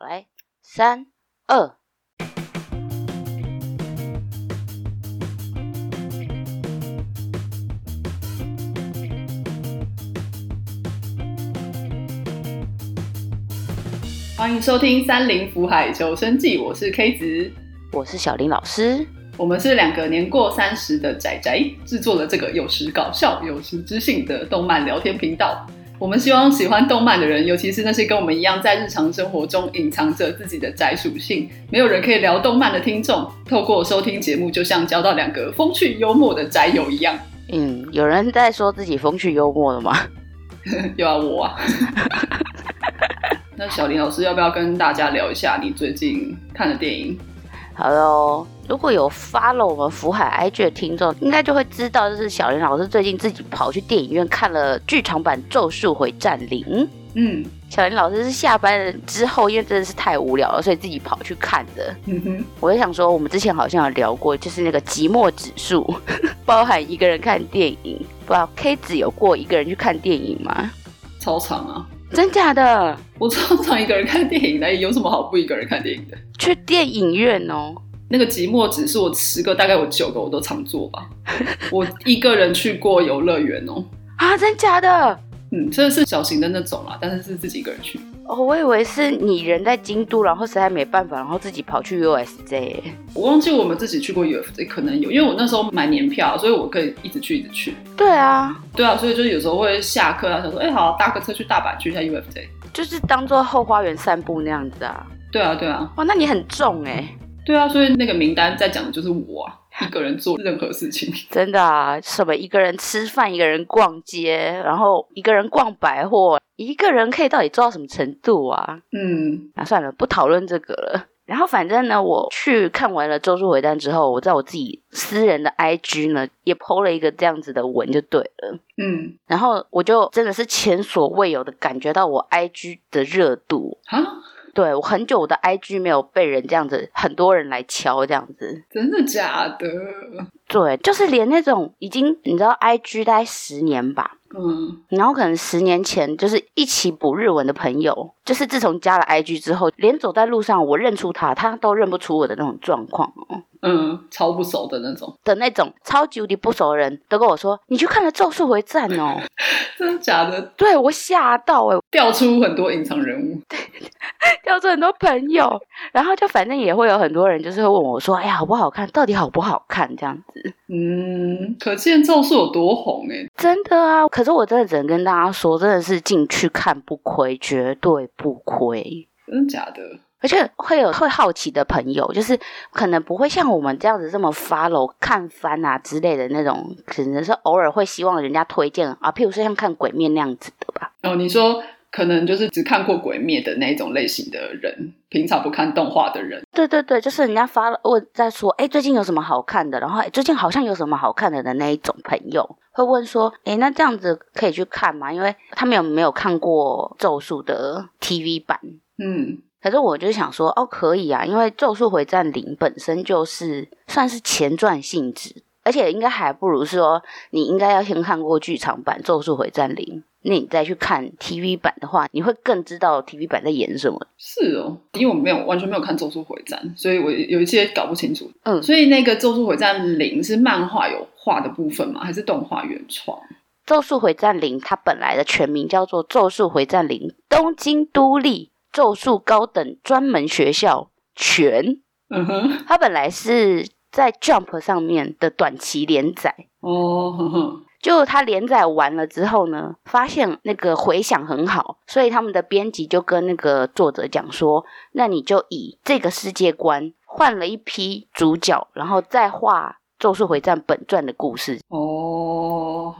好，来，三二。欢迎收听《三林福海求生记》，我是 K 子，我是小林老师。我们是两个年过三十的仔仔，制作了这个有时搞笑、有时知性的动漫聊天频道。我们希望喜欢动漫的人，尤其是那些跟我们一样在日常生活中隐藏着自己的宅属性、没有人可以聊动漫的听众，透过收听节目，就像交到两个风趣幽默的宅友一样。嗯，有人在说自己风趣幽默了吗？有啊，我啊。那小林老师要不要跟大家聊一下你最近看的电影？好喽，如果有 follow 我们福海 IG 的听众，应该就会知道，就是小林老师最近自己跑去电影院看了剧场版《咒术回战零》。嗯，小林老师是下班之后，因为真的是太无聊了，所以自己跑去看的。嗯哼，我就想说，我们之前好像有聊过，就是那个寂寞指数，包含一个人看电影。不知道 K 子有过一个人去看电影吗？超长啊！真假的？我常常一个人看电影的，有什么好不一个人看电影的？去电影院哦。那个寂寞指数，我十个大概有九个我都常做吧。我一个人去过游乐园哦。啊，真假的？嗯，这是小型的那种啦，但是是自己一个人去。哦，我以为是你人在京都，然后实在没办法，然后自己跑去 USJ。我忘记我们自己去过 USJ，可能有，因为我那时候买年票，所以我可以一直去，一直去。对啊，对啊，所以就有时候会下课啊，想说，哎，好，搭个车去大阪去一下 USJ，就是当做后花园散步那样子啊。对啊，对啊。哇，那你很重哎。对啊，所以那个名单在讲的就是我啊，一个人做任何事情。真的啊，什么一个人吃饭，一个人逛街，然后一个人逛百货。一个人可以到底做到什么程度啊？嗯，那算了，不讨论这个了。然后反正呢，我去看完了《咒术回战》之后，我在我自己私人的 IG 呢，也 PO 了一个这样子的文，就对了。嗯，然后我就真的是前所未有的感觉到我 IG 的热度啊！对我很久我的 IG 没有被人这样子，很多人来敲这样子，真的假的？对，就是连那种已经你知道 IG 待十年吧。嗯，然后可能十年前就是一起补日文的朋友，就是自从加了 IG 之后，连走在路上我认出他，他都认不出我的那种状况哦。嗯，超不熟的那种，的那种超级无敌不熟的人都跟我说：“你去看了《咒术回战》哦。”真的假的？对我吓到哎，调出很多隐藏人物，对，调出很多朋友，然后就反正也会有很多人就是会问我说：“哎呀，好不好看？到底好不好看？”这样子。嗯，可见咒术有多红哎，真的啊！可是我真的只能跟大家说，真的是进去看不亏，绝对不亏。真的假的？而且会有会好奇的朋友，就是可能不会像我们这样子这么 follow 看番啊之类的那种，可能是偶尔会希望人家推荐啊，譬如说像看鬼面那样子的吧。哦，你说可能就是只看过鬼灭的那种类型的人，平常不看动画的人。对对对，就是人家发了问在说，哎，最近有什么好看的？然后最近好像有什么好看的的那一种朋友会问说，哎，那这样子可以去看吗？因为他们有没有看过咒术的 TV 版？嗯。可是我就想说，哦，可以啊，因为《咒术回战零》本身就是算是前传性质，而且应该还不如说，你应该要先看过剧场版《咒术回战零》，那你再去看 TV 版的话，你会更知道 TV 版在演什么。是哦，因为我没有完全没有看《咒术回战》，所以我有一些搞不清楚。嗯，所以那个《咒术回战零》是漫画有画的部分吗？还是动画原创？《咒术回战零》它本来的全名叫做《咒术回战零：东京都立》。咒术高等专门学校全，嗯哼，它本来是在 Jump 上面的短期连载哦，哼哼，就他连载完了之后呢，发现那个回响很好，所以他们的编辑就跟那个作者讲说，那你就以这个世界观换了一批主角，然后再画《咒术回战》本传的故事。哦，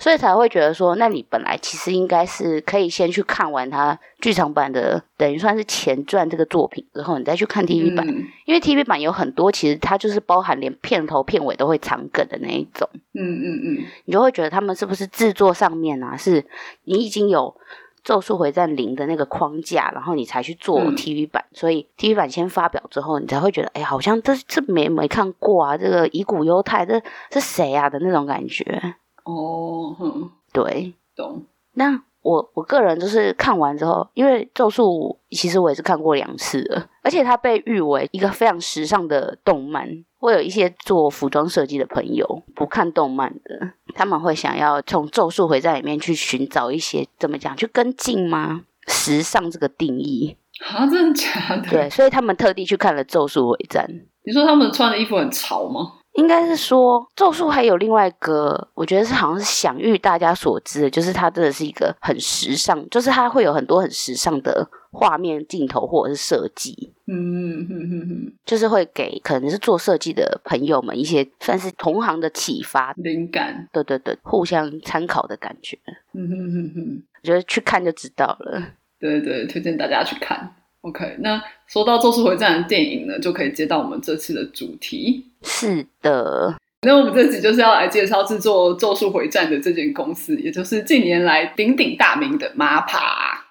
所以才会觉得说，那你本来其实应该是可以先去看完它剧场版的，等于算是前传这个作品之后，你再去看 TV 版，因为 TV 版有很多其实它就是包含连片头片尾都会藏梗的那一种。嗯嗯嗯，你就会觉得他们是不是制作上面啊，是你已经有《咒术回战零》的那个框架，然后你才去做 TV 版，所以 TV 版先发表之后，你才会觉得，哎，好像这这没没看过啊，这个乙骨犹太这这谁啊的那种感觉。哦，哼，对，懂。那我我个人就是看完之后，因为《咒术》其实我也是看过两次了，而且它被誉为一个非常时尚的动漫。会有一些做服装设计的朋友，不看动漫的，他们会想要从《咒术回战》里面去寻找一些怎么讲，去跟进吗？时尚这个定义啊，真的假的？对，所以他们特地去看了《咒术回战》。你说他们穿的衣服很潮吗？应该是说，咒术还有另外一个，我觉得是好像是享誉大家所知的，就是它真的是一个很时尚，就是它会有很多很时尚的画面、镜头或者是设计，嗯哼哼哼，就是会给可能是做设计的朋友们一些算是同行的启发、灵感，对对对，互相参考的感觉，嗯哼哼哼，我觉得去看就知道了，对对，推荐大家去看。OK，那说到《咒术回战》的电影呢，就可以接到我们这次的主题。是的，那我们这集就是要来介绍制作《咒术回战》的这间公司，也就是近年来鼎鼎大名的 MAPPA。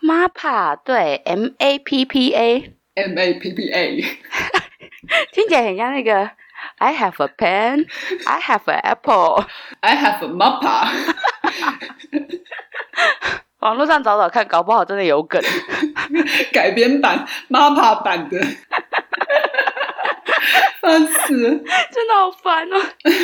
MAPPA，对，M A P P A，M A P P A，听起来很像那个 I have a pen，I have an apple，I have a MAPPA。网络上找找看，搞不好真的有梗。改编版、MAPPA 版的，烦死，真的好烦哦。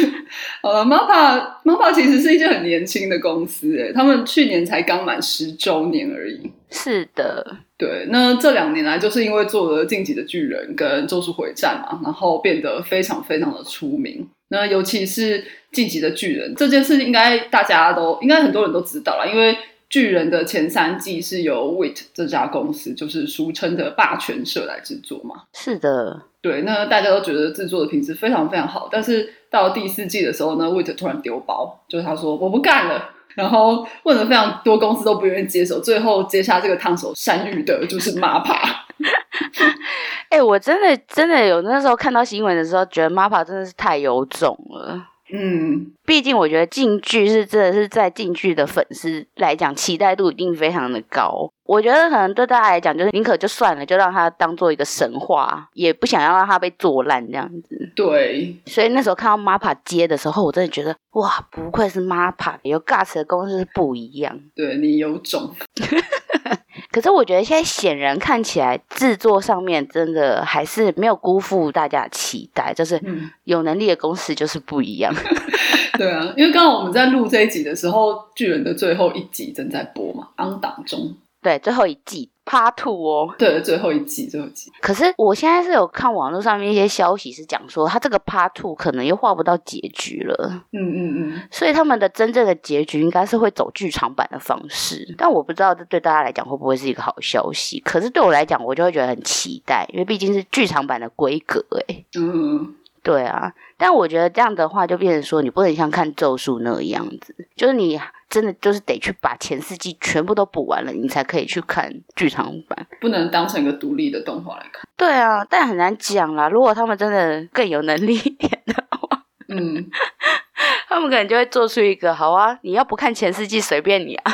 好了，MAPPA MAPPA 其实是一间很年轻的公司，哎，他们去年才刚满十周年而已。是的，对。那这两年来，就是因为做了《晋级的巨人》跟《咒术回战》嘛，然后变得非常非常的出名。那尤其是《晋级的巨人》这件事，应该大家都应该很多人都知道了，因为。巨人的前三季是由 Wit 这家公司，就是俗称的霸权社来制作嘛？是的，对。那大家都觉得制作的品质非常非常好，但是到第四季的时候呢，Wit 突然丢包，就是他说我不干了，然后问了非常多公司都不愿意接手，最后接下这个烫手山芋的就是 MAPPA。哎，我真的真的有那时候看到新闻的时候，觉得 MAPPA 真的是太有种了。嗯，毕竟我觉得进剧是真的是在进剧的粉丝来讲，期待度一定非常的高。我觉得可能对大家来讲，就是宁可就算了，就让它当做一个神话，也不想要让它被做烂这样子。对，所以那时候看到 MAPPA 接的时候，我真的觉得哇，不愧是 MAPPA，有 GUTS 的公司是不一样。对你有种。可是我觉得现在显然看起来制作上面真的还是没有辜负大家的期待，就是有能力的公司就是不一样。对啊，因为刚好我们在录这一集的时候，巨人的最后一集正在播嘛，安档中。对，最后一季。Part Two 哦，对，最后一季，最后一季。可是我现在是有看网络上面一些消息，是讲说他这个 Part Two 可能又画不到结局了。嗯嗯嗯。所以他们的真正的结局应该是会走剧场版的方式，但我不知道这对大家来讲会不会是一个好消息。可是对我来讲，我就会觉得很期待，因为毕竟是剧场版的规格，哎。嗯。对啊，但我觉得这样的话，就变成说你不能像看咒术那个样子，就是你。真的就是得去把前四季全部都补完了，你才可以去看剧场版，不能当成一个独立的动画来看。对啊，但很难讲啦。如果他们真的更有能力一点的话，嗯，他们可能就会做出一个好啊，你要不看前四季随便你啊。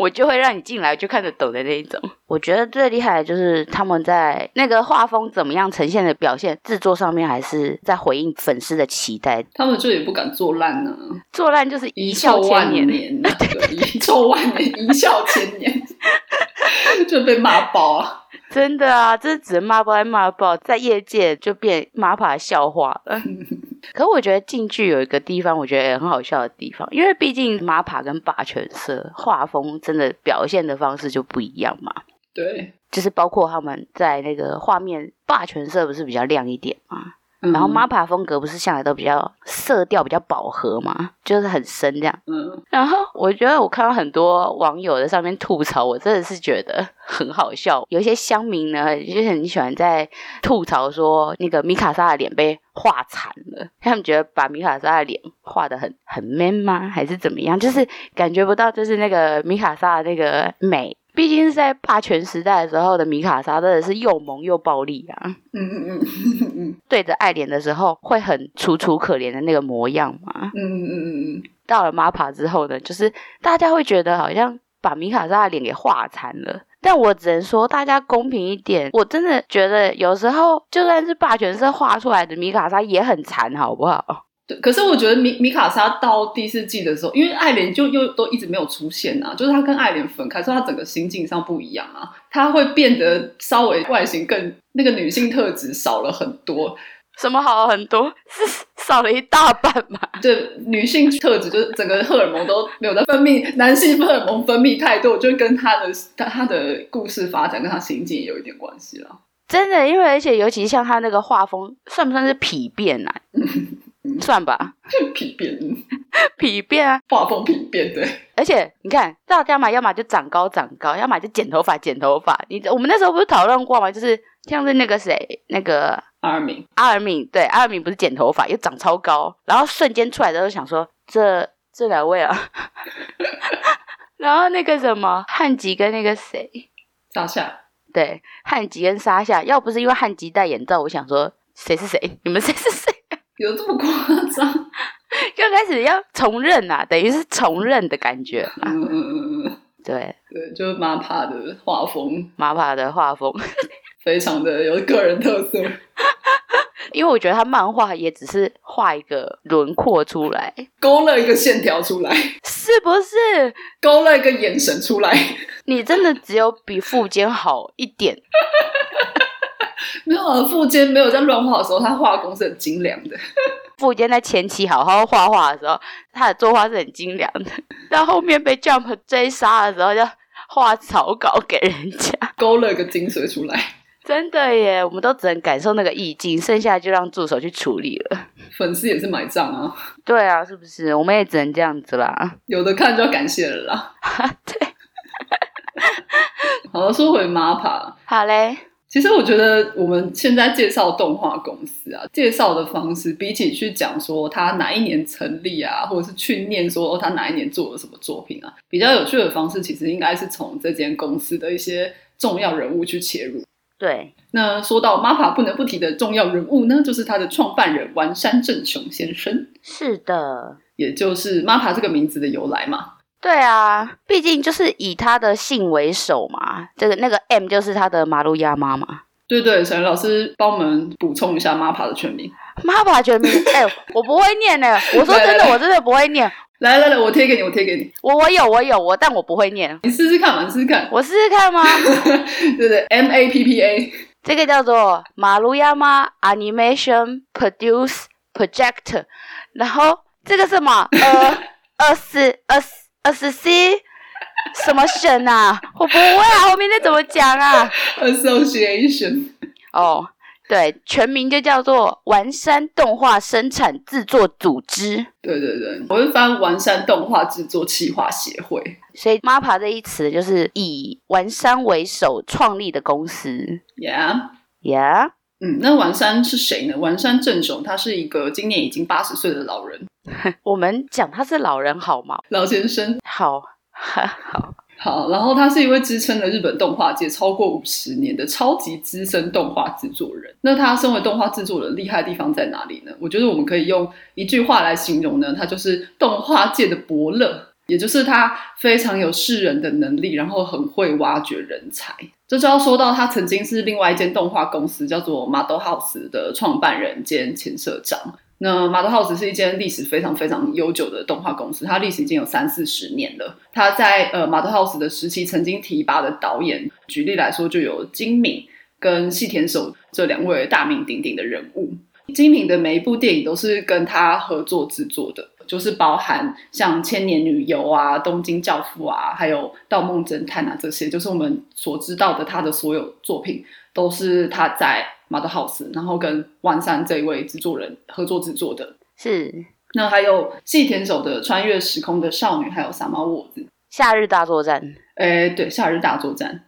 我就会让你进来就看得懂的那一种。我觉得最厉害的就是他们在那个画风怎么样呈现的表现，制作上面还是在回应粉丝的期待。他们就也不敢做烂呢，做烂就是一笑千年，对，一臭万年，一笑千年，就被骂爆啊！真的啊，这只能骂爆还骂爆，在业界就变马爬笑话了。可我觉得进剧有一个地方，我觉得也很好笑的地方，因为毕竟马帕跟霸权色画风真的表现的方式就不一样嘛。对，就是包括他们在那个画面，霸权色不是比较亮一点嘛？然后 MAPPA 风格不是向来都比较色调比较饱和嘛，就是很深这样。嗯。然后我觉得我看到很多网友在上面吐槽，我真的是觉得很好笑。有一些乡民呢，就是很喜欢在吐槽说那个米卡莎的脸被画惨了，他们觉得把米卡莎的脸画的很很 man 吗？还是怎么样？就是感觉不到就是那个米卡莎的那个美。毕竟是在霸权时代的时候的米卡莎，真的是又萌又暴力啊！嗯嗯嗯嗯，对着爱莲的时候会很楚楚可怜的那个模样嘛。嗯嗯嗯嗯。到了 MAPA 之后呢，就是大家会觉得好像把米卡莎的脸给画残了。但我只能说，大家公平一点，我真的觉得有时候就算是霸权社画出来的米卡莎也很残，好不好？对，可是我觉得米米卡莎到第四季的时候，因为爱莲就又都一直没有出现啊，就是他跟爱莲分开，所以他整个心境上不一样啊，他会变得稍微外形更那个女性特质少了很多。什么好很多？是 少了一大半嘛？对，女性特质就是整个荷尔蒙都没有在分泌，男性荷尔蒙分泌太多，就跟他的他他的故事发展跟他心境有一点关系了。真的，因为而且尤其像他那个画风，算不算是疲变啊？算吧，皮变，皮变啊，画风皮变对。而且你看，大家嘛，要么就长高长高，要么就剪头发剪头发。你我们那时候不是讨论过吗？就是像是那个谁，那个阿尔敏，阿尔敏对，阿尔敏不是剪头发又长超高，然后瞬间出来的时候想说，这这两位啊，然后那个什么汉吉跟那个谁沙夏，对，汉吉跟沙夏，要不是因为汉吉戴眼罩，我想说谁是谁？你们谁是谁？有这么夸张？刚开始要重认啊，等于是重认的感觉。嗯嗯嗯嗯，对对，就是马帕的画风，马帕的画风 非常的有个人特色。因为我觉得他漫画也只是画一个轮廓出来，勾勒一个线条出来，是不是？勾勒一个眼神出来，你真的只有比富坚好一点。没有啊，富坚没有在乱画的时候，他画工是很精良的。富坚在前期好好画画的时候，他的作画是很精良的。到后面被 Jump 追杀的时候，就画草稿给人家，勾勒个精髓出来。真的耶，我们都只能感受那个意境，剩下就让助手去处理了。粉丝也是买账啊。对啊，是不是？我们也只能这样子啦。有的看就要感谢了啦。对。好了，说回 MAPA。好嘞。其实我觉得我们现在介绍动画公司啊，介绍的方式比起去讲说他哪一年成立啊，或者是去念说他哪一年做了什么作品啊，比较有趣的方式，其实应该是从这间公司的一些重要人物去切入。对，那说到 MAPA 不能不提的重要人物呢，就是他的创办人丸山正雄先生。是的，也就是 MAPA 这个名字的由来嘛。对啊，毕竟就是以他的姓为首嘛。这个那个 M 就是他的马路亚妈嘛。对对，小老师帮我们补充一下 MAPA 的全名。MAPA 全名，哎，我不会念呢。我说真的，我真的不会念。来来来，我贴给你，我贴给你。我我有我有我，但我不会念。你试试看嘛，试试看。我试试看吗？对对，M A P P A，这个叫做马路亚妈 Animation Produce Project。然后这个什么？呃，二 四二四。二十 C 什么选啊？我不会啊，后面那怎么讲啊？Association 哦，对，全名就叫做丸山动画生产制作组织。对对对，我是翻完山动画制作企划协会。所以 MAPA 这一词就是以丸山为首创立的公司。Yeah，Yeah，嗯，那丸山是谁呢？丸山正雄，他是一个今年已经八十岁的老人。我们讲他是老人好吗？老先生，好，好，好。然后他是一位支撑了日本动画界超过五十年的超级资深动画制作人。那他身为动画制作人，厉害的地方在哪里呢？我觉得我们可以用一句话来形容呢，他就是动画界的伯乐，也就是他非常有识人的能力，然后很会挖掘人才。这就要说到他曾经是另外一间动画公司叫做 Model House 的创办人兼前社长。那 Model House 是一间历史非常非常悠久的动画公司，它历史已经有三四十年了。他在呃 Model House 的时期曾经提拔的导演，举例来说就有金敏跟细田守这两位大名鼎鼎的人物。金敏的每一部电影都是跟他合作制作的，就是包含像《千年女优》啊、《东京教父》啊，还有《盗梦侦探》啊这些，就是我们所知道的他的所有作品都是他在。Mother House，然后跟万山这一位制作人合作制作的，是。那还有细田守的《穿越时空的少女》，还有《撒猫沃子》。夏日大作战。哎，对，《夏日大作战》，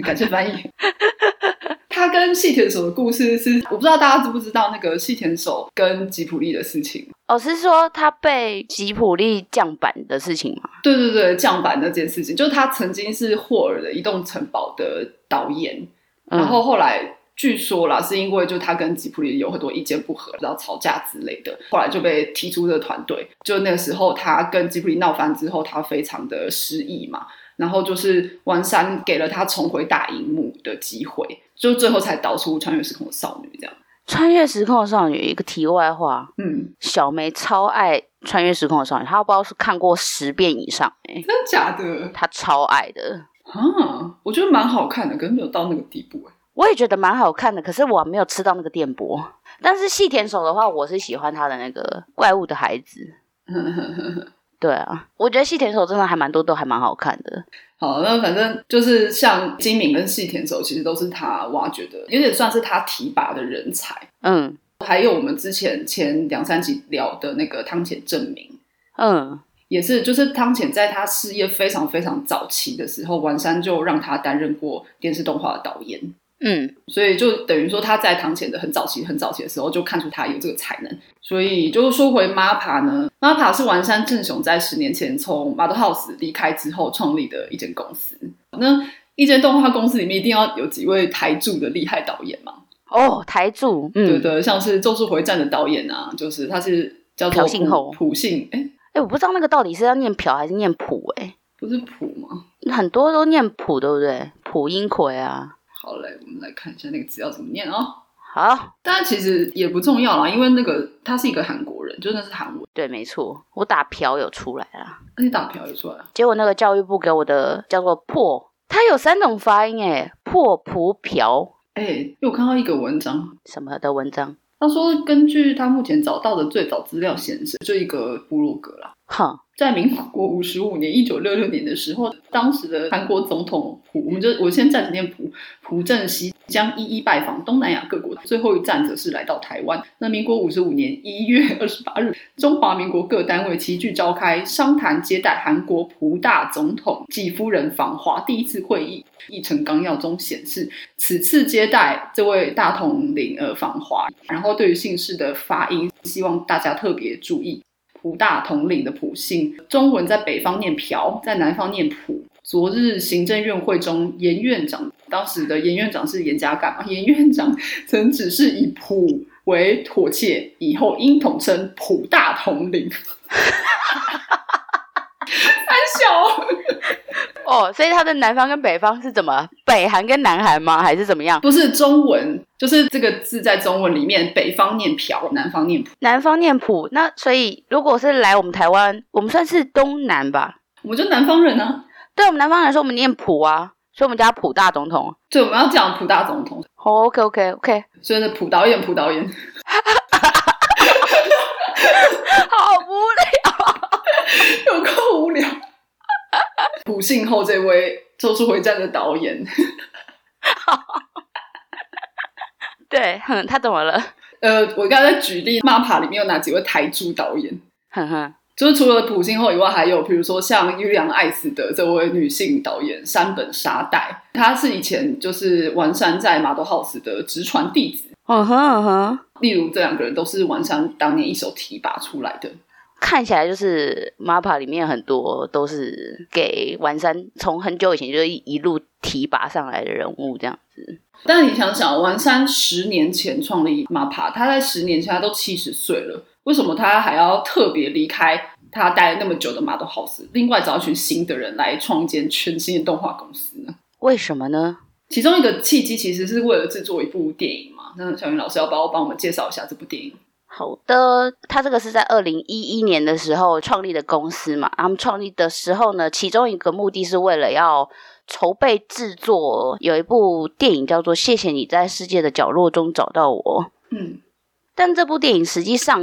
感谢翻译。他跟细田守的故事是，我不知道大家知不知道那个细田守跟吉普力的事情。哦，是说他被吉普力降版的事情吗？对对对，降版那件事情，就是他曾经是霍尔的《移动城堡》的导演，然后后来。据说啦，是因为就他跟吉普力有很多意见不合，然后吵架之类的，后来就被踢出这个团队。就那个时候，他跟吉普力闹翻之后，他非常的失意嘛，然后就是王山给了他重回大荧幕的机会，就最后才导出《穿越时空的少女》这样。穿越时空的少女，一个题外话，嗯，小梅超爱穿越时空的少女，她不知道是看过十遍以上，哎，真的假的？她超爱的啊，我觉得蛮好看的，可是没有到那个地步，哎，我也觉得蛮好看的，可是我没有吃到那个电波。但是细田守的话，我是喜欢他的那个怪物的孩子。对啊，我觉得细田守真的还蛮多，都还蛮好看的。好，那反正就是像金敏跟细田守，其实都是他挖掘的，有点算是他提拔的人才。嗯，还有我们之前前两三集聊的那个汤浅证明，嗯，也是，就是汤浅在他事业非常非常早期的时候，丸山就让他担任过电视动画的导演。嗯，所以就等于说他在堂前的很早期、很早期的时候就看出他有这个才能。所以就说回 MAPA 呢，MAPA 是丸山正雄在十年前从 Model House 离开之后创立的一间公司。那一间动画公司里面一定要有几位台柱的厉害导演嘛？哦，台柱，对对，像是《咒术回战》的导演啊，就是他是叫朴信厚，朴信。哎哎，我不知道那个到底是要念朴还是念朴？哎，不是朴吗？很多都念朴，对不对？朴英奎啊。好嘞，我们来看一下那个字要怎么念哦。好，但其实也不重要啦，因为那个他是一个韩国人，就那是韩文。对，没错，我打朴有出来了。你打朴有出来，结果那个教育部给我的叫做破，它有三种发音诶，破、朴、朴。哎，因为我看到一个文章，什么的文章？他说根据他目前找到的最早资料显示，这一个部落格啦。好。在民国五十五年（一九六六年）的时候，当时的韩国总统朴，我们就我先暂时念朴朴正熙，将一一拜访东南亚各国，最后一站则是来到台湾。那民国五十五年一月二十八日，中华民国各单位齐聚召开商谈接待韩国朴大总统及夫人访华第一次会议。议程纲要中显示，此次接待这位大统领而访华，然后对于姓氏的发音，希望大家特别注意。朴大统领的朴姓，中文在北方念朴，在南方念朴。昨日行政院会中，严院长当时的严院长是严家淦嘛？严院长曾指示以普为妥切，以后应统称普大统领。三小哦，所以他的南方跟北方是怎么？北韩跟南韩吗？还是怎么样？不是中文，就是这个字在中文里面，北方念朴，南方念普。南方念普，那所以如果是来我们台湾，我们算是东南吧？我们就南方人呢。对我们南方人说，我们念普啊，所以我们叫普大总统。对，我们要讲普大总统。OK OK OK，所以是普导演，普导演。好无聊，有够无聊。普信后这位《咒术回战》的导演，对，哼，他怎么了？呃，我刚才在举例，MAPA 里面有哪几位台柱导演？哼哼，就是除了普信后以外，还有比如说像优良爱死的这位女性导演山本沙代，她是以前就是完山在马多 house 的直传弟子。嗯哼嗯哼，例如这两个人都是完山当年一手提拔出来的。看起来就是 MAPA 里面很多都是给丸山从很久以前就一路提拔上来的人物这样子。但你想想，丸山十年前创立 MAPA，他在十年前他都七十岁了，为什么他还要特别离开他待了那么久的 Model House，另外找一群新的人来创建全新的动画公司呢？为什么呢？其中一个契机其实是为了制作一部电影嘛。那小云老师要不要帮我们介绍一下这部电影？好的，他这个是在二零一一年的时候创立的公司嘛。他们创立的时候呢，其中一个目的是为了要筹备制作有一部电影，叫做《谢谢你在世界的角落中找到我》。嗯，但这部电影实际上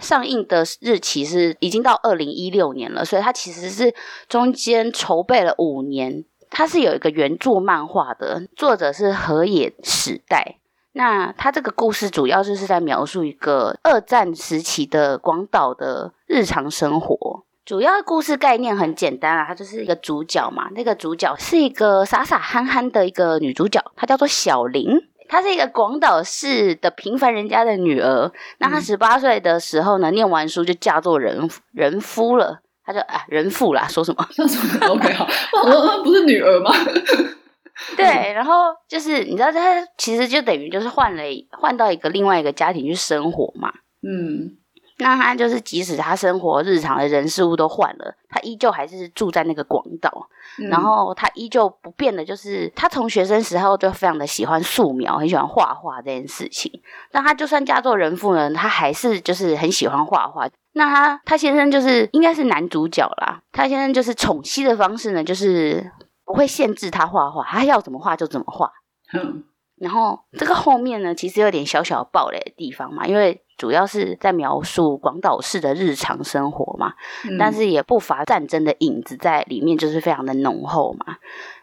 上映的日期是已经到二零一六年了，所以它其实是中间筹备了五年。它是有一个原著漫画的，作者是河野史代。那它这个故事主要就是在描述一个二战时期的广岛的日常生活。主要故事概念很简单啊，它就是一个主角嘛。那个主角是一个傻傻憨憨的一个女主角，她叫做小林。她是一个广岛市的平凡人家的女儿。那她十八岁的时候呢，念完书就嫁做人人夫了。她就啊人妇啦，说什么？说什么？OK 好，我 不是女儿吗？对，然后就是你知道，她其实就等于就是换了换到一个另外一个家庭去生活嘛。嗯，那他就是即使他生活日常的人事物都换了，他依旧还是住在那个广岛，然后他依旧不变的，就是他从学生时候就非常的喜欢素描，很喜欢画画这件事情。那他就算嫁做人妇呢，他还是就是很喜欢画画。那他他先生就是应该是男主角啦，他先生就是宠妻的方式呢，就是不会限制他画画，他要怎么画就怎么画。然后这个后面呢，其实有点小小暴雷的地方嘛，因为主要是在描述广岛市的日常生活嘛，但是也不乏战争的影子在里面，就是非常的浓厚嘛。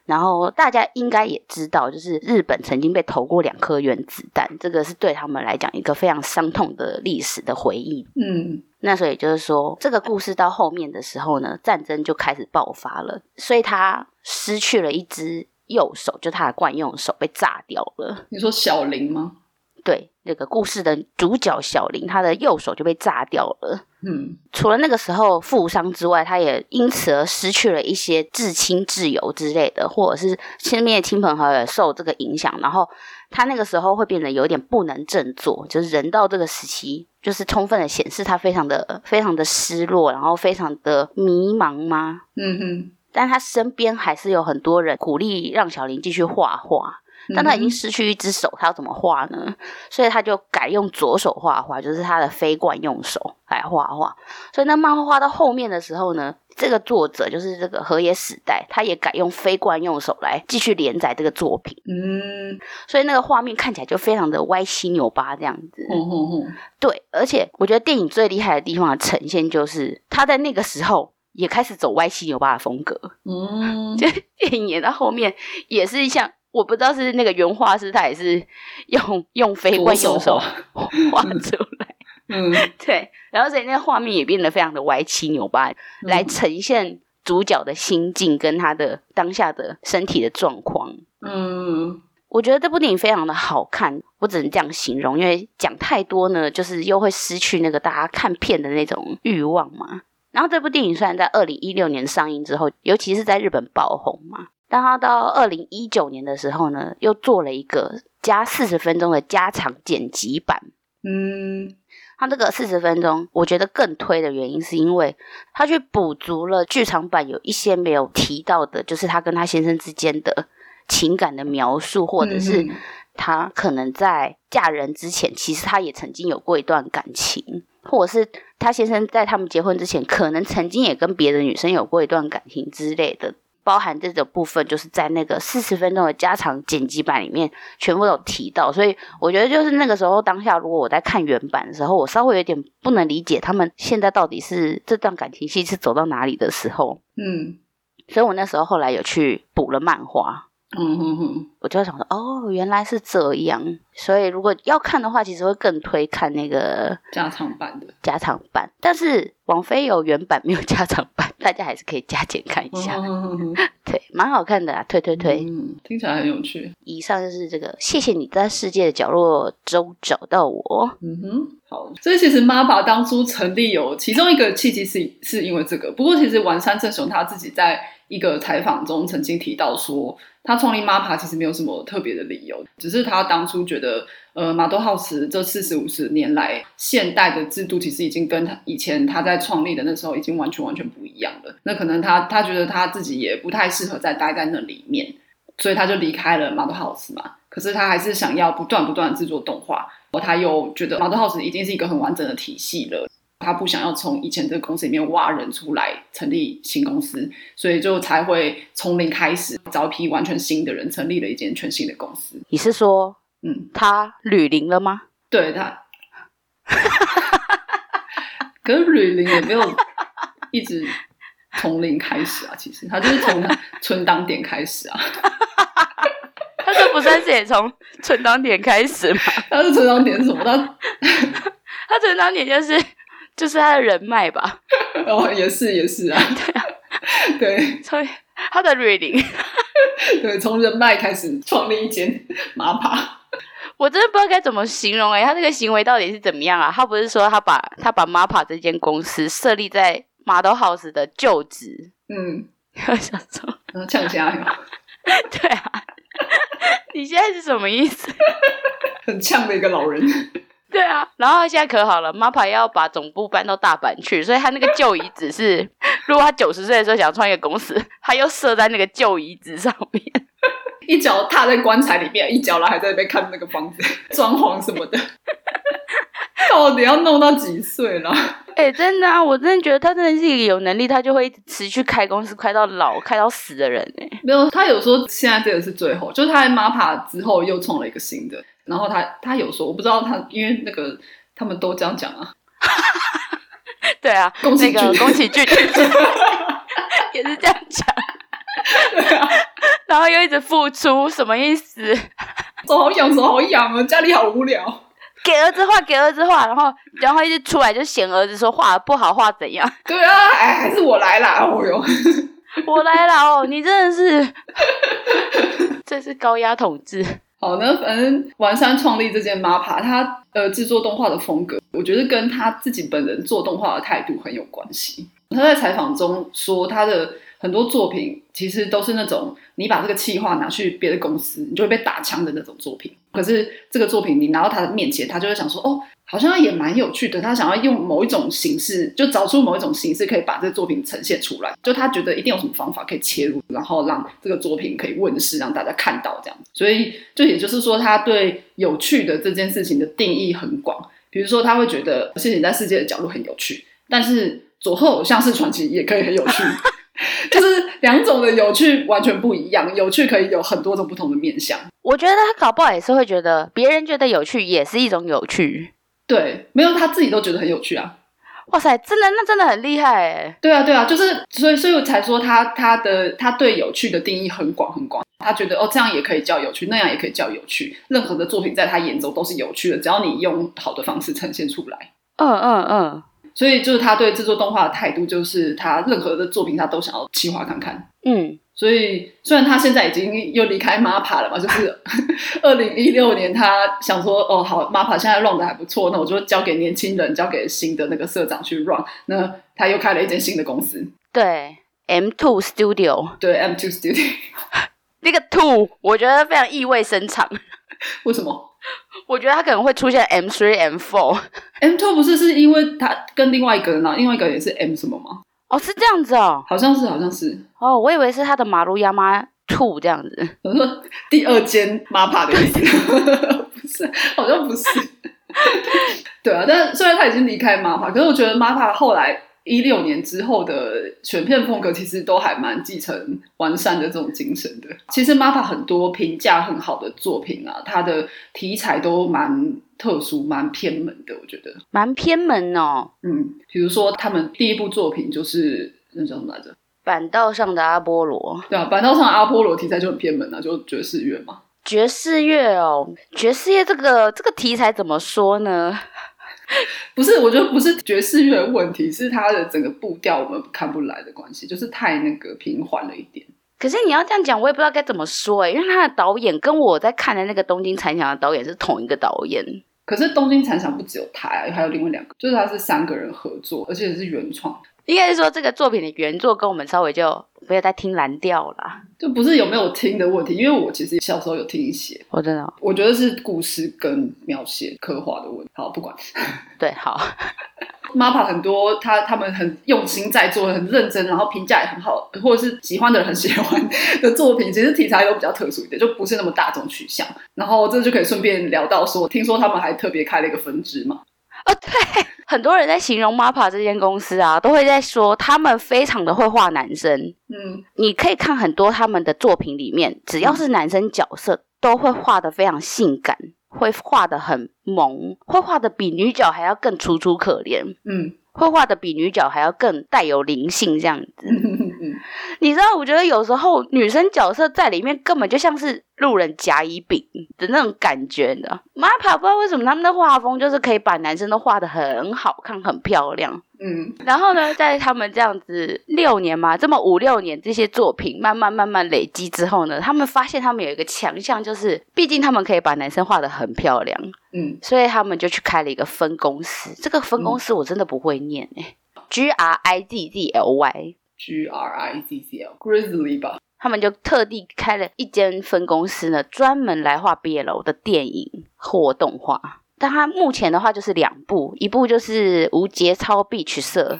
然后大家应该也知道，就是日本曾经被投过两颗原子弹，这个是对他们来讲一个非常伤痛的历史的回忆。嗯，那所以就是说，这个故事到后面的时候呢，战争就开始爆发了，所以他失去了一只。右手就他的惯用手被炸掉了。你说小林吗？对，那个故事的主角小林，他的右手就被炸掉了。嗯，除了那个时候负伤之外，他也因此而失去了一些至亲挚友之类的，或者是身边的亲朋好友受这个影响。然后他那个时候会变得有点不能振作，就是人到这个时期，就是充分的显示他非常的非常的失落，然后非常的迷茫吗？嗯哼。但他身边还是有很多人鼓励让小林继续画画，但他已经失去一只手，他要怎么画呢？所以他就改用左手画画，就是他的非惯用手来画画。所以那漫画画到后面的时候呢，这个作者就是这个河野史代，他也改用非惯用手来继续连载这个作品。嗯，所以那个画面看起来就非常的歪七扭八这样子。嗯哼哼，对，而且我觉得电影最厉害的地方的呈现，就是他在那个时候。也开始走歪七扭八的风格，嗯，就电影演到后面也是像我不知道是那个原画师，他也是用用非惯用手画。出来，嗯，对，然后所以那个画面也变得非常的歪七扭八，来呈现主角的心境跟他的当下的身体的状况，嗯，我觉得这部电影非常的好看，我只能这样形容，因为讲太多呢，就是又会失去那个大家看片的那种欲望嘛。然后这部电影虽然在二零一六年上映之后，尤其是在日本爆红嘛，但它到二零一九年的时候呢，又做了一个加四十分钟的加长剪辑版。嗯，它这个四十分钟，我觉得更推的原因是因为它去补足了剧场版有一些没有提到的，就是他跟他先生之间的情感的描述，或者是他可能在嫁人之前，其实他也曾经有过一段感情。或者是他先生在他们结婚之前，可能曾经也跟别的女生有过一段感情之类的，包含这个部分，就是在那个四十分钟的加长剪辑版里面全部有提到。所以我觉得，就是那个时候当下，如果我在看原版的时候，我稍微有点不能理解他们现在到底是这段感情戏是走到哪里的时候，嗯，所以我那时候后来有去补了漫画。嗯哼哼，我就想说，哦，原来是这样，所以如果要看的话，其实会更推看那个加长版的加长版。但是王菲有原版，没有加长版，大家还是可以加减看一下。对，蛮好看的啊，推推推，嗯，听起来很有趣。以上就是这个，谢谢你在世界的角落中找到我。嗯哼，好，所以其实 MAPA 当初成立有其中一个契机是是因为这个，不过其实丸山正雄他自己在一个采访中曾经提到说。他创立 MAPA 其实没有什么特别的理由，只是他当初觉得，呃，马多浩斯这四十五十年来现代的制度其实已经跟他以前他在创立的那时候已经完全完全不一样了。那可能他他觉得他自己也不太适合再待在那里面，所以他就离开了马多浩斯嘛。可是他还是想要不断不断制作动画，他又觉得马多浩斯已经是一个很完整的体系了。他不想要从以前这个公司里面挖人出来成立新公司，所以就才会从零开始找一批完全新的人，成立了一间全新的公司。你是说，嗯，他吕林了吗？对他，可是吕林也没有一直从零开始啊。其实他就是从存档点开始啊。他这不算是也从存档点开始吗？他是存档点什么？他 他存档点就是。就是他的人脉吧，哦，也是也是啊，对啊，对，所以他的 reading，对，从人脉开始创立一间马帕，我真的不知道该怎么形容哎，他这个行为到底是怎么样啊？他不是说他把他把马帕这间公司设立在 Model House 的旧址，嗯，我想说，嗯，呛加油，对啊，你现在是什么意思？很呛的一个老人。对啊，然后现在可好了，MAPA 要把总部搬到大阪去，所以他那个旧遗址是，如果他九十岁的时候想创业公司，他又设在那个旧遗址上面，一脚踏在棺材里面，一脚了还在那边看那个房子 装潢什么的，到底要弄到几岁了？哎，真的啊，我真的觉得他真的是一个有能力，他就会持续开公司，开到老，开到死的人哎。没有，他有说现在这个是最后，就是他在 MAPA 之后又创了一个新的。然后他他有说，我不知道他，因为那个他们都这样讲啊。对啊，宫崎骏，宫崎骏 也是这样讲。对啊，然后又一直付出，什么意思？手好痒，手好痒啊！家里好无聊。给儿子画，给儿子画，然后然后一直出来就嫌儿子说画不好，画怎样？对啊，哎，还是我来啦！哦哟，我来了哦，你真的是，这是高压统治。好，那反正完山创立这件 MAPA，他呃制作动画的风格，我觉得跟他自己本人做动画的态度很有关系。他在采访中说，他的很多作品其实都是那种你把这个企划拿去别的公司，你就会被打枪的那种作品。可是这个作品你拿到他的面前，他就会想说，哦。好像也蛮有趣的，他想要用某一种形式，就找出某一种形式，可以把这个作品呈现出来。就他觉得一定有什么方法可以切入，然后让这个作品可以问世，让大家看到这样。所以，就也就是说，他对有趣的这件事情的定义很广。比如说，他会觉得谢谢在世界的角度很有趣，但是佐贺偶像是传奇也可以很有趣，就是两种的有趣完全不一样。有趣可以有很多种不同的面向。我觉得他搞不好也是会觉得别人觉得有趣也是一种有趣。对，没有他自己都觉得很有趣啊！哇塞，真的，那真的很厉害哎！对啊，对啊，就是所以，所以我才说他他的他对有趣的定义很广很广。他觉得哦，这样也可以叫有趣，那样也可以叫有趣。任何的作品在他眼中都是有趣的，只要你用好的方式呈现出来。嗯嗯嗯。所以就是他对制作动画的态度，就是他任何的作品他都想要企划看看。嗯。所以，虽然他现在已经又离开 MAPA 了嘛，就是 二零一六年，他想说，哦，好，MAPA 现在 run 的还不错，那我就交给年轻人，交给新的那个社长去 run。那他又开了一间新的公司，对，M Two Studio，对，M Two Studio，那个 Two 我觉得非常意味深长。为什么？我觉得他可能会出现 M Three、M Four、M Two，不是是因为他跟另外一个人啊，另外一个也是 M 什么吗？哦，是这样子哦，好像是，好像是。哦，我以为是他的马路亚妈兔这样子。我 说第二间 MAPA 的意思，不是，好像不是。对啊，但虽然他已经离开 MAPA，可是我觉得 MAPA 后来。一六年之后的选片风格其实都还蛮继承完善的这种精神的。其实 MAPA 很多评价很好的作品啊，它的题材都蛮特殊、蛮偏门的。我觉得蛮偏门哦。嗯，比如说他们第一部作品就是那叫什么来着？板道上的阿波罗。对啊，板道上的阿波罗题材就很偏门啊，就爵士乐嘛。爵士乐哦，爵士乐这个这个题材怎么说呢？不是，我觉得不是爵士乐的问题，是它的整个步调我们看不来的关系，就是太那个平缓了一点。可是你要这样讲，我也不知道该怎么说哎，因为他的导演跟我在看的那个《东京残响》的导演是同一个导演。可是《东京残响》不只有他，还有另外两个，就是他是三个人合作，而且是原创。应该是说这个作品的原作跟我们稍微就不要再听蓝调了，就不是有没有听的问题，因为我其实小时候有听一些，我真的，我觉得是故事跟描写刻画的问题。好，不管，对，好，MAPA 很多他他们很用心在做，很认真，然后评价也很好，或者是喜欢的人很喜欢的作品，其实题材都比较特殊一点，就不是那么大众取向。然后这就可以顺便聊到说，听说他们还特别开了一个分支嘛。哦，对，很多人在形容 MAPA 这间公司啊，都会在说他们非常的会画男生。嗯，你可以看很多他们的作品里面，只要是男生角色，都会画的非常性感，会画的很萌，会画的比女角还要更楚楚可怜。嗯，会画的比女角还要更带有灵性这样子。你知道，我觉得有时候女生角色在里面根本就像是路人甲乙丙的那种感觉的。MAPA 不知道为什么他们的画风就是可以把男生都画的很好看、很漂亮。嗯，然后呢，在他们这样子六年嘛，这么五六年这些作品慢慢慢慢累积之后呢，他们发现他们有一个强项，就是毕竟他们可以把男生画的很漂亮。嗯，所以他们就去开了一个分公司。这个分公司我真的不会念哎，G R I Z Z L Y。G R I Z Z L Grizzly 吧，他们就特地开了一间分公司呢，专门来画 BL 的电影或动画。但他目前的话就是两部，一部就是《无节操必取色》，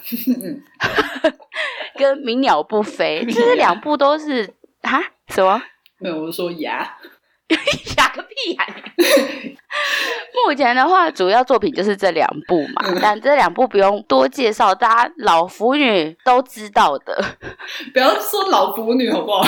跟《鸣鸟不飞》，这两部都是啊什么？没有，我说牙。哑个屁呀！目前的话，主要作品就是这两部嘛，但这两部不用多介绍，大家老腐女都知道的。不要说老腐女好不好？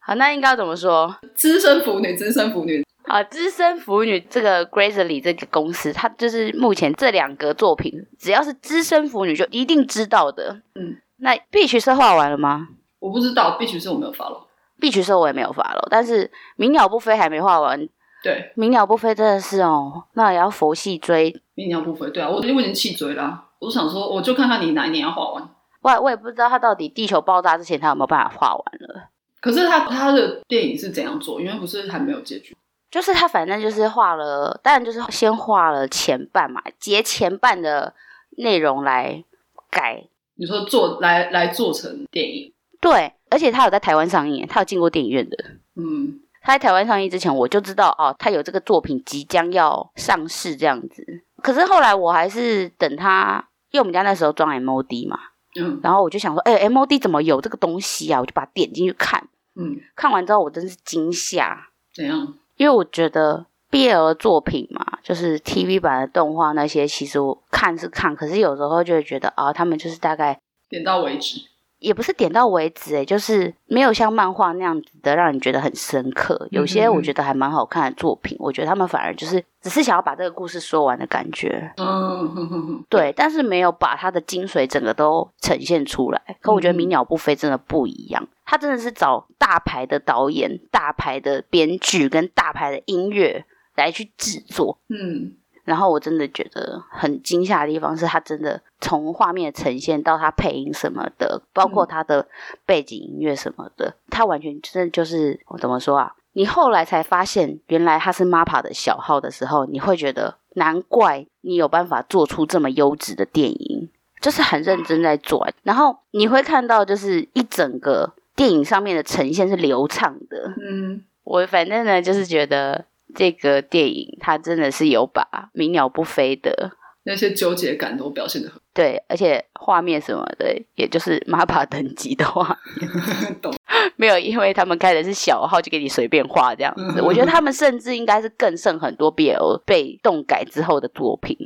好，那应该怎么说？资深腐女，资深腐女。啊，资深腐女这个 Gracely 这个公司，它就是目前这两个作品，只要是资深腐女就一定知道的。嗯，那必须是画完了吗？我不知道，必须是我没有发了。必取社我也没有发了，但是鸣鸟不飞还没画完。对，鸣鸟不飞真的是哦，那也要佛系追。鸣鸟不飞，对啊，我我已经弃追了。我想说，我就看看你哪一年要画完。我我也不知道他到底地球爆炸之前他有没有办法画完了。可是他他的电影是怎样做？因为不是还没有结局。就是他反正就是画了，当然就是先画了前半嘛，截前半的内容来改。你说做来来做成电影？对。而且他有在台湾上映，他有进过电影院的。嗯，他在台湾上映之前，我就知道哦，他有这个作品即将要上市这样子。可是后来我还是等他，因为我们家那时候装 MOD 嘛，嗯，然后我就想说，哎，MOD 怎么有这个东西啊？我就把它点进去看，嗯，看完之后我真是惊吓。怎样？因为我觉得 BL 作品嘛，就是 TV 版的动画那些，其实我看是看，可是有时候就会觉得啊，他们就是大概点到为止。也不是点到为止，哎，就是没有像漫画那样子的让你觉得很深刻。有些我觉得还蛮好看的作品，我觉得他们反而就是只是想要把这个故事说完的感觉。嗯，对，但是没有把它的精髓整个都呈现出来。可我觉得《鸣鸟不飞》真的不一样，他真的是找大牌的导演、大牌的编剧跟大牌的音乐来去制作。嗯。然后我真的觉得很惊吓的地方是，他真的从画面呈现到他配音什么的，包括他的背景音乐什么的，他完全真的就是我怎么说啊？你后来才发现，原来他是 MAPA 的小号的时候，你会觉得难怪你有办法做出这么优质的电影，就是很认真在做。然后你会看到，就是一整个电影上面的呈现是流畅的。嗯，我反正呢，就是觉得。这个电影它真的是有把鸣鸟不飞的那些纠结感都表现的很对，而且画面什么的，也就是 马帕等级的画 懂 没有？因为他们开的是小号，就给你随便画这样子。我觉得他们甚至应该是更胜很多 BL 被动改之后的作品。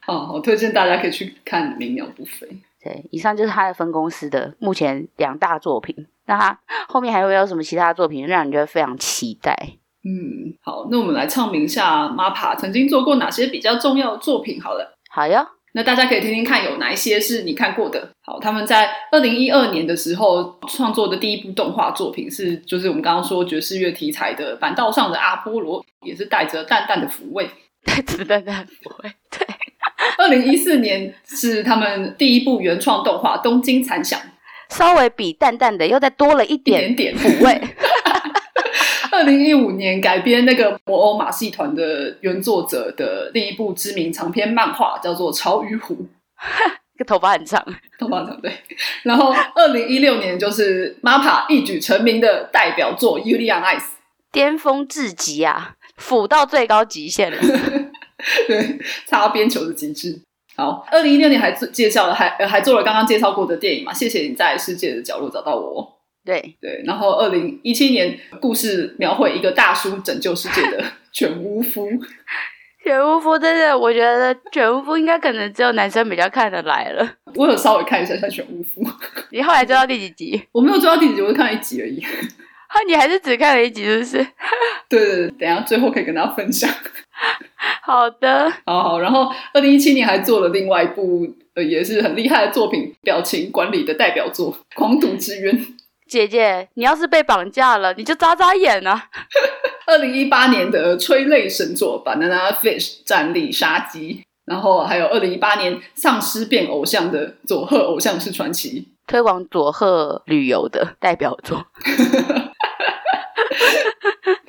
好，我推荐大家可以去看《鸣鸟不飞》。对，以上就是他的分公司的目前两大作品。那他后面还会有什么其他作品，让你觉得非常期待？嗯，好，那我们来唱名下 MAPA 曾经做过哪些比较重要的作品。好了，好呀，那大家可以听听看，有哪一些是你看过的。好，他们在二零一二年的时候创作的第一部动画作品是，就是我们刚刚说爵士乐题材的《板道上的阿波罗》，也是带着淡淡的抚慰，带着淡淡抚慰。对，二零一四年是他们第一部原创动画《东京残响》，稍微比淡淡的又再多了一点点抚慰。二零一五年改编那个魔欧马戏团的原作者的另一部知名长篇漫画叫做《潮与虎》，个头发很长，头发长对。然后二零一六年就是 MAPA 一举成名的代表作《u l i a n Ice》，巅峰至极啊，腐到最高极限了，对，擦边球的极致。好，二零一六年还介绍了，还还做了刚刚介绍过的电影嘛？谢谢你在世界的角落找到我。对对，然后二零一七年故事描绘一个大叔拯救世界的 犬巫夫，犬巫夫真的，我觉得犬巫夫应该可能只有男生比较看得来了。我有稍微看一下像犬巫夫，你后来追到第几集？我没有追到第几集，我就看一集而已。哈，你还是只看了一集，是不是？对对对，等下最后可以跟大家分享。好的，好好。然后二零一七年还做了另外一部呃也是很厉害的作品，表情管理的代表作《狂赌之渊》。姐姐，你要是被绑架了，你就眨眨眼啊！二零一八年的催泪神作《Banana Fish》战力杀机，然后还有二零一八年丧尸变偶像的佐贺偶像是传奇，推广佐贺旅游的代表作。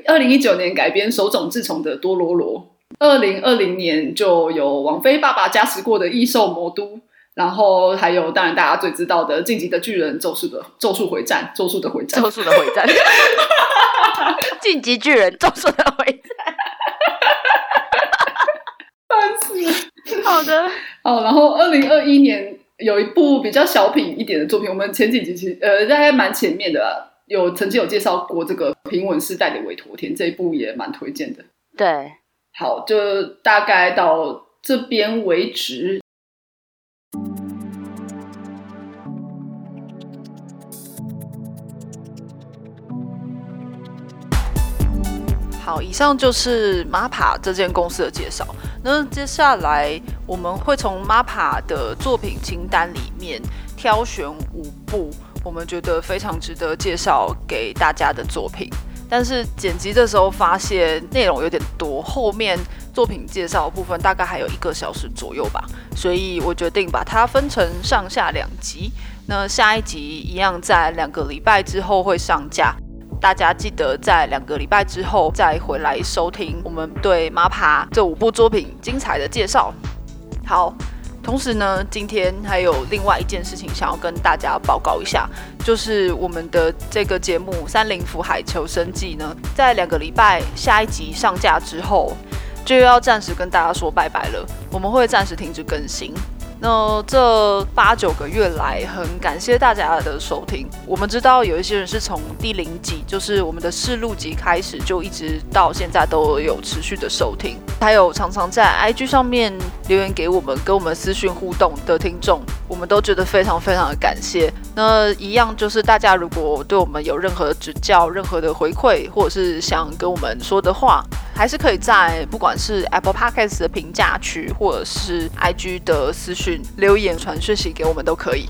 二零一九年改编手冢治虫的多罗罗，二零二零年就有王菲爸爸加持过的《异兽魔都》。然后还有，当然大家最知道的《晋级的巨人》《咒术的咒术回战》《咒术的回战》《咒术的回战》《晋级巨人》《咒术的回战》。好的。哦，然后二零二一年有一部比较小品一点的作品，我们前几集其实呃大概蛮前面的，有曾经有介绍过这个平稳世代的委托天这一部也蛮推荐的。对，好，就大概到这边为止。好，以上就是 MAPA 这间公司的介绍。那接下来我们会从 MAPA 的作品清单里面挑选五部我们觉得非常值得介绍给大家的作品。但是剪辑的时候发现内容有点多，后面作品介绍部分大概还有一个小时左右吧，所以我决定把它分成上下两集。那下一集一样在两个礼拜之后会上架。大家记得在两个礼拜之后再回来收听我们对 MAPA 这五部作品精彩的介绍。好，同时呢，今天还有另外一件事情想要跟大家报告一下，就是我们的这个节目《三菱福海求生记》呢，在两个礼拜下一集上架之后，就要暂时跟大家说拜拜了，我们会暂时停止更新。那这八九个月来，很感谢大家的收听。我们知道有一些人是从第零集，就是我们的试录集开始，就一直到现在都有持续的收听。还有常常在 IG 上面留言给我们、跟我们私讯互动的听众，我们都觉得非常非常的感谢。那一样就是大家如果对我们有任何指教、任何的回馈，或者是想跟我们说的话，还是可以在不管是 Apple Podcast 的评价区，或者是 IG 的私讯留言传讯息给我们都可以。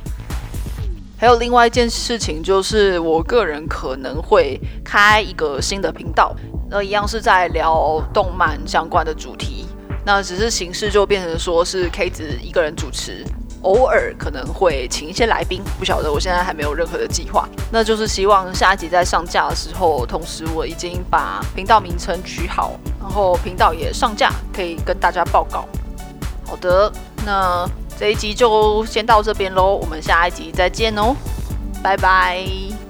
还有另外一件事情，就是我个人可能会开一个新的频道，那一样是在聊动漫相关的主题，那只是形式就变成说是 K 子一个人主持。偶尔可能会请一些来宾，不晓得，我现在还没有任何的计划。那就是希望下一集在上架的时候，同时我已经把频道名称取好，然后频道也上架，可以跟大家报告。好的，那这一集就先到这边喽，我们下一集再见哦，拜拜。